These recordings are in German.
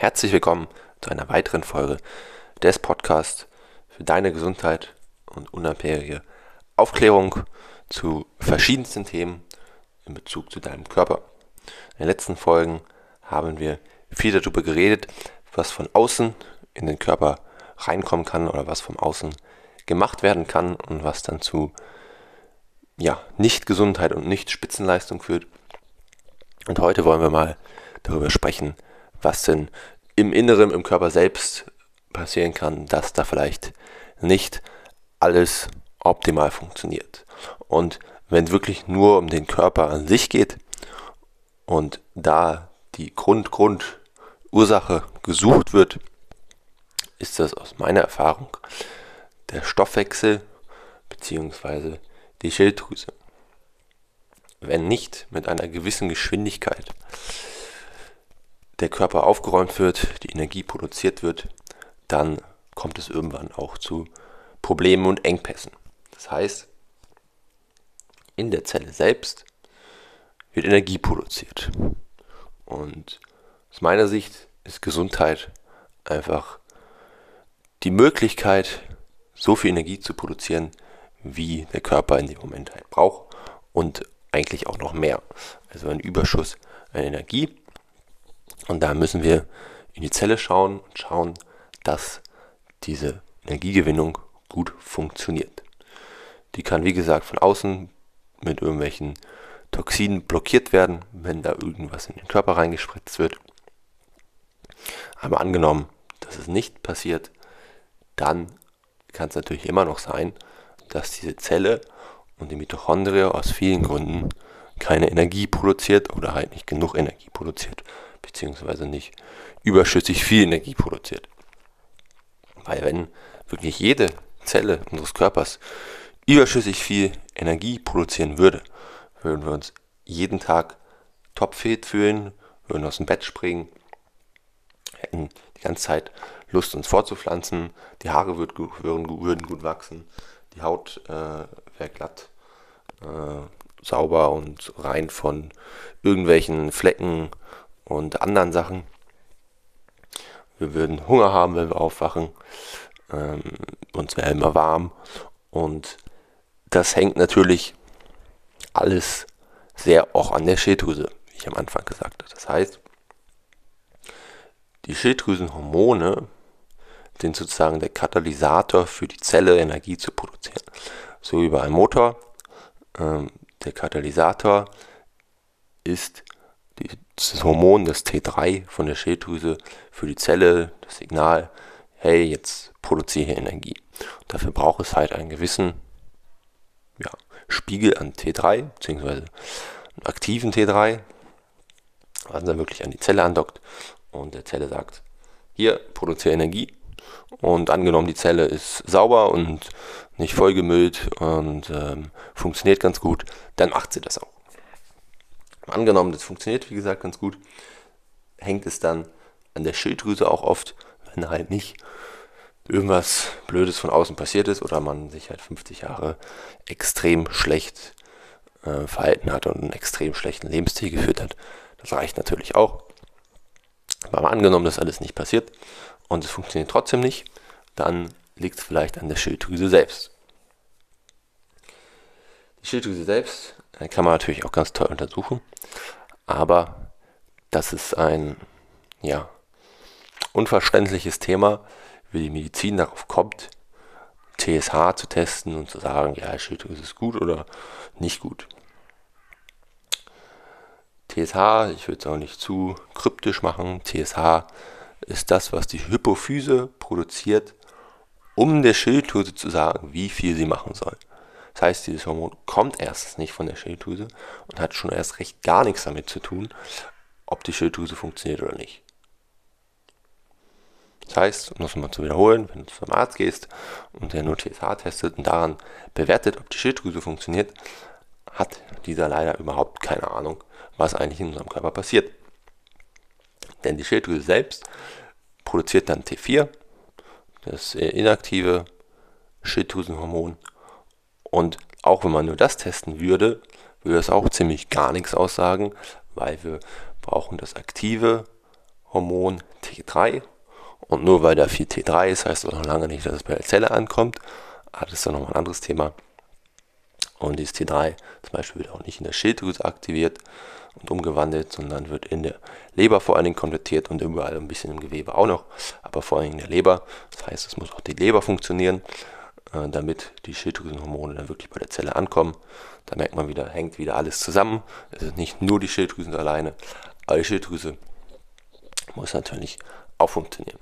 Herzlich willkommen zu einer weiteren Folge des Podcasts für deine Gesundheit und unabhängige Aufklärung zu verschiedensten Themen in Bezug zu deinem Körper. In den letzten Folgen haben wir viel darüber geredet, was von außen in den Körper reinkommen kann oder was von außen gemacht werden kann und was dann zu ja, Nicht-Gesundheit und Nicht-Spitzenleistung führt. Und heute wollen wir mal darüber sprechen, was denn im Inneren, im Körper selbst passieren kann, dass da vielleicht nicht alles optimal funktioniert. Und wenn es wirklich nur um den Körper an sich geht und da die Grund, Grund, Ursache gesucht wird, ist das aus meiner Erfahrung der Stoffwechsel bzw. die Schilddrüse. Wenn nicht mit einer gewissen Geschwindigkeit der Körper aufgeräumt wird, die Energie produziert wird, dann kommt es irgendwann auch zu Problemen und Engpässen. Das heißt, in der Zelle selbst wird Energie produziert. Und aus meiner Sicht ist Gesundheit einfach die Möglichkeit, so viel Energie zu produzieren, wie der Körper in dem Moment halt braucht und eigentlich auch noch mehr. Also ein Überschuss an Energie. Und da müssen wir in die Zelle schauen und schauen, dass diese Energiegewinnung gut funktioniert. Die kann, wie gesagt, von außen mit irgendwelchen Toxinen blockiert werden, wenn da irgendwas in den Körper reingespritzt wird. Aber angenommen, dass es nicht passiert, dann kann es natürlich immer noch sein, dass diese Zelle und die Mitochondrie aus vielen Gründen keine Energie produziert oder halt nicht genug Energie produziert, beziehungsweise nicht überschüssig viel Energie produziert. Weil wenn wirklich jede Zelle unseres Körpers überschüssig viel Energie produzieren würde, würden wir uns jeden Tag topfit fühlen, würden aus dem Bett springen, hätten die ganze Zeit Lust, uns vorzupflanzen, die Haare würd, würden, würden gut wachsen, die Haut äh, wäre glatt, äh, sauber und rein von irgendwelchen Flecken und anderen Sachen. Wir würden Hunger haben, wenn wir aufwachen. Ähm, uns wäre immer warm. Und das hängt natürlich alles sehr auch an der Schilddrüse, wie ich am Anfang gesagt habe. Das heißt, die Schilddrüsenhormone sind sozusagen der Katalysator für die Zelle, Energie zu produzieren. So wie bei einem Motor. Ähm, der Katalysator ist das Hormon, das T3 von der Schilddrüse für die Zelle, das Signal, hey, jetzt produziere Energie. Und dafür braucht es halt einen gewissen ja, Spiegel an T3, beziehungsweise einen aktiven T3, was dann wirklich an die Zelle andockt und der Zelle sagt, hier produziere Energie. Und angenommen, die Zelle ist sauber und nicht vollgemüllt und ähm, funktioniert ganz gut, dann macht sie das auch. Angenommen, das funktioniert wie gesagt ganz gut, hängt es dann an der Schilddrüse auch oft, wenn halt nicht irgendwas Blödes von außen passiert ist oder man sich halt 50 Jahre extrem schlecht äh, verhalten hat und einen extrem schlechten Lebensstil geführt hat. Das reicht natürlich auch. Aber angenommen, dass alles nicht passiert und es funktioniert trotzdem nicht, dann liegt es vielleicht an der Schilddrüse selbst. Die Schilddrüse selbst äh, kann man natürlich auch ganz toll untersuchen, aber das ist ein ja, unverständliches Thema, wie die Medizin darauf kommt, TSH zu testen und zu sagen, ja, Schilddrüse ist gut oder nicht gut. TSH, ich würde es auch nicht zu kryptisch machen, TSH ist das, was die Hypophyse produziert, um der Schilddrüse zu sagen, wie viel sie machen soll. Das heißt, dieses Hormon kommt erstens nicht von der Schilddrüse und hat schon erst recht gar nichts damit zu tun, ob die Schilddrüse funktioniert oder nicht. Das heißt, um das mal zu wiederholen, wenn du zum Arzt gehst und der nur TSH testet und daran bewertet, ob die Schilddrüse funktioniert, hat dieser leider überhaupt keine Ahnung, was eigentlich in unserem Körper passiert. Denn die Schilddrüse selbst produziert dann T4, das inaktive Schilddrüsenhormon. Und auch wenn man nur das testen würde, würde es auch ziemlich gar nichts aussagen, weil wir brauchen das aktive Hormon T3. Und nur weil da viel T3 ist, heißt das noch lange nicht, dass es bei der Zelle ankommt. Aber das ist dann nochmal ein anderes Thema. Und dieses T3 zum Beispiel wird auch nicht in der Schilddrüse aktiviert und umgewandelt, sondern wird in der Leber vor allen Dingen konvertiert und überall ein bisschen im Gewebe auch noch, aber vor allem in der Leber. Das heißt, es muss auch die Leber funktionieren, äh, damit die Schilddrüsenhormone dann wirklich bei der Zelle ankommen. Da merkt man wieder, hängt wieder alles zusammen. Es ist nicht nur die Schilddrüse alleine, aber die Schilddrüse muss natürlich auch funktionieren.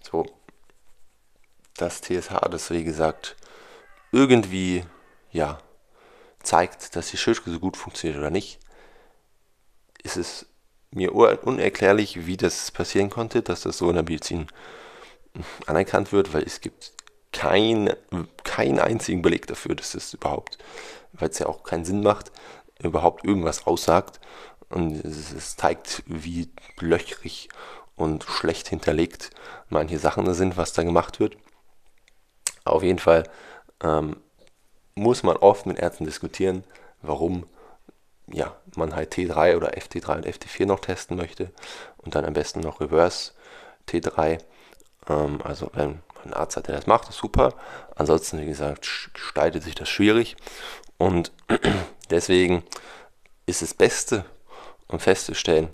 So, das TSH, das wie gesagt irgendwie ja zeigt, dass die Schilddrüse gut funktioniert oder nicht, ist es mir unerklärlich, wie das passieren konnte, dass das so in der Medizin anerkannt wird, weil es gibt kein, keinen einzigen Beleg dafür, dass das überhaupt, weil es ja auch keinen Sinn macht, überhaupt irgendwas aussagt. Und es, es zeigt, wie löchrig und schlecht hinterlegt manche Sachen sind, was da gemacht wird. Auf jeden Fall ähm, muss man oft mit Ärzten diskutieren, warum ja, man halt T3 oder FT3 und FT4 noch testen möchte und dann am besten noch Reverse T3. Ähm, also wenn man einen Arzt hat, der das macht, ist super. Ansonsten, wie gesagt, gestaltet sich das schwierig und deswegen ist das Beste, um festzustellen,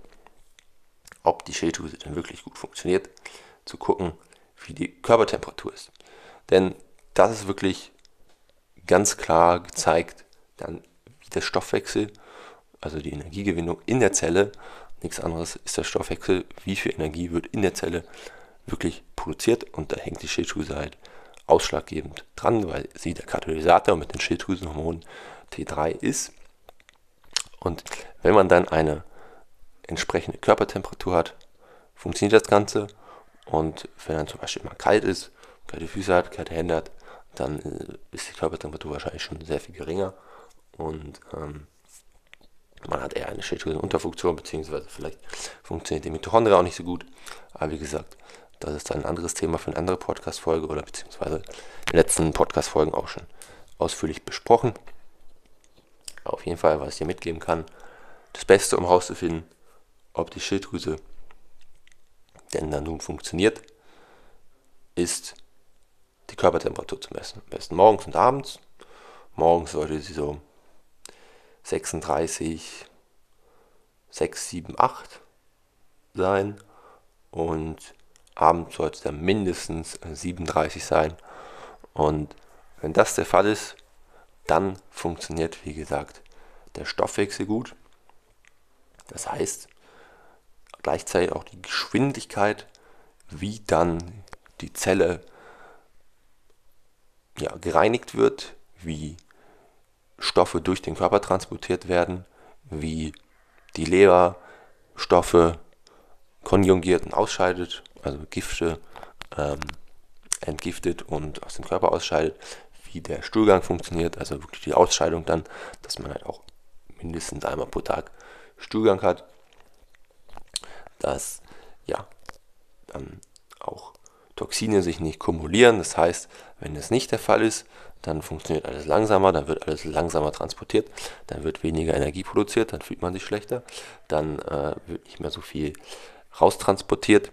ob die Schilddrüse denn wirklich gut funktioniert, zu gucken, wie die Körpertemperatur ist. Denn das ist wirklich ganz klar gezeigt, dann wie der Stoffwechsel also die Energiegewinnung in der Zelle. Nichts anderes ist der Stoffwechsel, wie viel Energie wird in der Zelle wirklich produziert und da hängt die Schilddrüse halt ausschlaggebend dran, weil sie der Katalysator mit den Schilddrüsenhormonen T3 ist. Und wenn man dann eine entsprechende Körpertemperatur hat, funktioniert das Ganze. Und wenn dann zum Beispiel mal kalt ist, kalte Füße hat, kalte Hände hat, dann äh, ist die Körpertemperatur wahrscheinlich schon sehr viel geringer. Und ähm, man hat eher eine Schilddrüsenunterfunktion, beziehungsweise vielleicht funktioniert die Mitochondria auch nicht so gut. Aber wie gesagt, das ist dann ein anderes Thema für eine andere Podcast-Folge oder beziehungsweise in den letzten Podcast-Folgen auch schon ausführlich besprochen. Auf jeden Fall, was ich dir mitgeben kann, das Beste, um herauszufinden, ob die Schilddrüse denn dann nun funktioniert, ist die Körpertemperatur zu messen. Am besten morgens und abends. Morgens sollte sie so 36, 6, 7, 8 sein und abends sollte es dann mindestens 37 sein. Und wenn das der Fall ist, dann funktioniert, wie gesagt, der Stoffwechsel gut. Das heißt, gleichzeitig auch die Geschwindigkeit, wie dann die Zelle ja, gereinigt wird, wie Stoffe durch den Körper transportiert werden, wie die Leber Stoffe konjugiert und ausscheidet, also Gifte ähm, entgiftet und aus dem Körper ausscheidet, wie der Stuhlgang funktioniert, also wirklich die Ausscheidung dann, dass man halt auch mindestens einmal pro Tag Stuhlgang hat, dass ja dann auch Toxine sich nicht kumulieren, das heißt, wenn das nicht der Fall ist, dann funktioniert alles langsamer, dann wird alles langsamer transportiert, dann wird weniger Energie produziert, dann fühlt man sich schlechter, dann äh, wird nicht mehr so viel raustransportiert.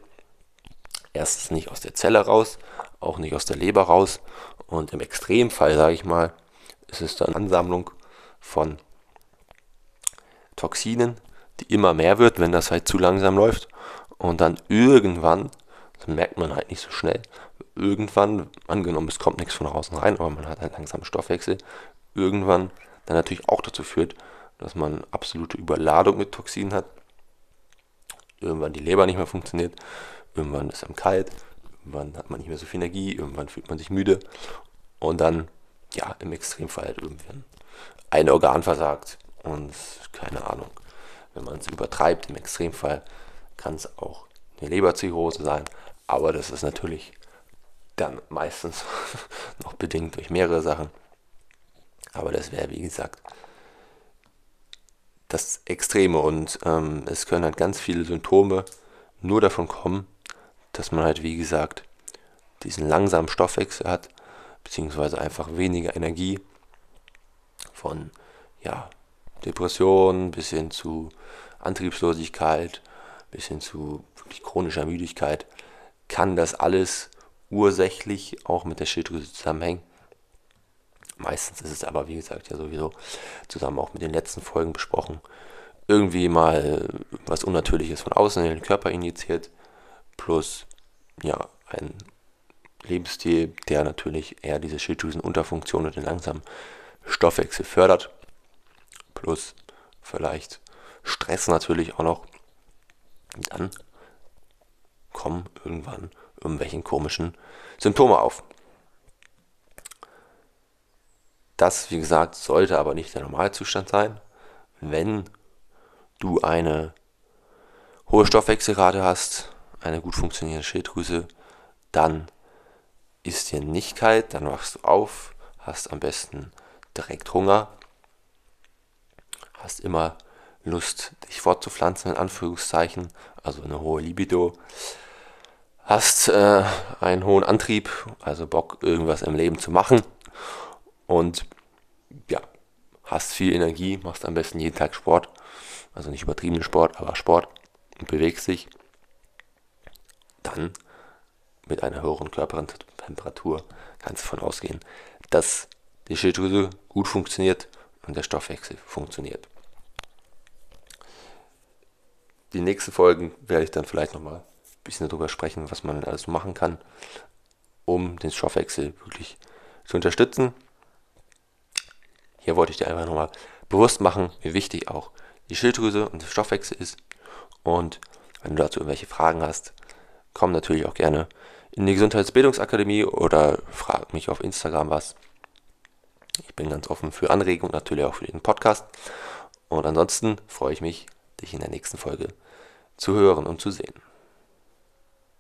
Erstens nicht aus der Zelle raus, auch nicht aus der Leber raus und im Extremfall, sage ich mal, ist es dann Ansammlung von Toxinen, die immer mehr wird, wenn das halt zu langsam läuft und dann irgendwann, das merkt man halt nicht so schnell, irgendwann, angenommen es kommt nichts von außen rein, aber man hat einen langsamen Stoffwechsel, irgendwann dann natürlich auch dazu führt, dass man absolute Überladung mit Toxinen hat, irgendwann die Leber nicht mehr funktioniert, irgendwann ist einem kalt, irgendwann hat man nicht mehr so viel Energie, irgendwann fühlt man sich müde und dann, ja, im Extremfall halt irgendwann ein Organ versagt und keine Ahnung, wenn man es übertreibt, im Extremfall kann es auch eine Leberzirrhose sein, aber das ist natürlich dann meistens noch bedingt durch mehrere Sachen. Aber das wäre, wie gesagt, das Extreme. Und ähm, es können halt ganz viele Symptome nur davon kommen, dass man halt, wie gesagt, diesen langsamen Stoffwechsel hat, beziehungsweise einfach weniger Energie von ja, Depressionen bis hin zu Antriebslosigkeit, bis hin zu chronischer Müdigkeit, kann das alles ursächlich auch mit der Schilddrüse zusammenhängen. Meistens ist es aber, wie gesagt, ja sowieso zusammen auch mit den letzten Folgen besprochen, irgendwie mal was Unnatürliches von außen in den Körper injiziert, plus ja, ein Lebensstil, der natürlich eher diese Schilddrüsenunterfunktion und den langsamen Stoffwechsel fördert, plus vielleicht Stress natürlich auch noch, dann kommen irgendwann irgendwelchen komischen Symptome auf. Das, wie gesagt, sollte aber nicht der Normalzustand sein. Wenn du eine hohe Stoffwechselrate hast, eine gut funktionierende Schilddrüse, dann ist dir nicht kalt, dann wachst du auf, hast am besten direkt Hunger, hast immer Lust, dich fortzupflanzen, in Anführungszeichen, also eine hohe Libido, hast äh, einen hohen Antrieb, also Bock, irgendwas im Leben zu machen und ja, hast viel Energie, machst am besten jeden Tag Sport, also nicht übertriebenen Sport, aber Sport und bewegst dich, dann mit einer höheren Körpertemperatur kannst du davon ausgehen, dass die Schilddrüse gut funktioniert und der Stoffwechsel funktioniert. Die nächsten Folgen werde ich dann vielleicht nochmal bisschen darüber sprechen, was man alles machen kann, um den Stoffwechsel wirklich zu unterstützen. Hier wollte ich dir einfach nochmal bewusst machen, wie wichtig auch die Schilddrüse und der Stoffwechsel ist. Und wenn du dazu irgendwelche Fragen hast, komm natürlich auch gerne in die Gesundheitsbildungsakademie oder frag mich auf Instagram was. Ich bin ganz offen für Anregungen natürlich auch für den Podcast. Und ansonsten freue ich mich, dich in der nächsten Folge zu hören und zu sehen.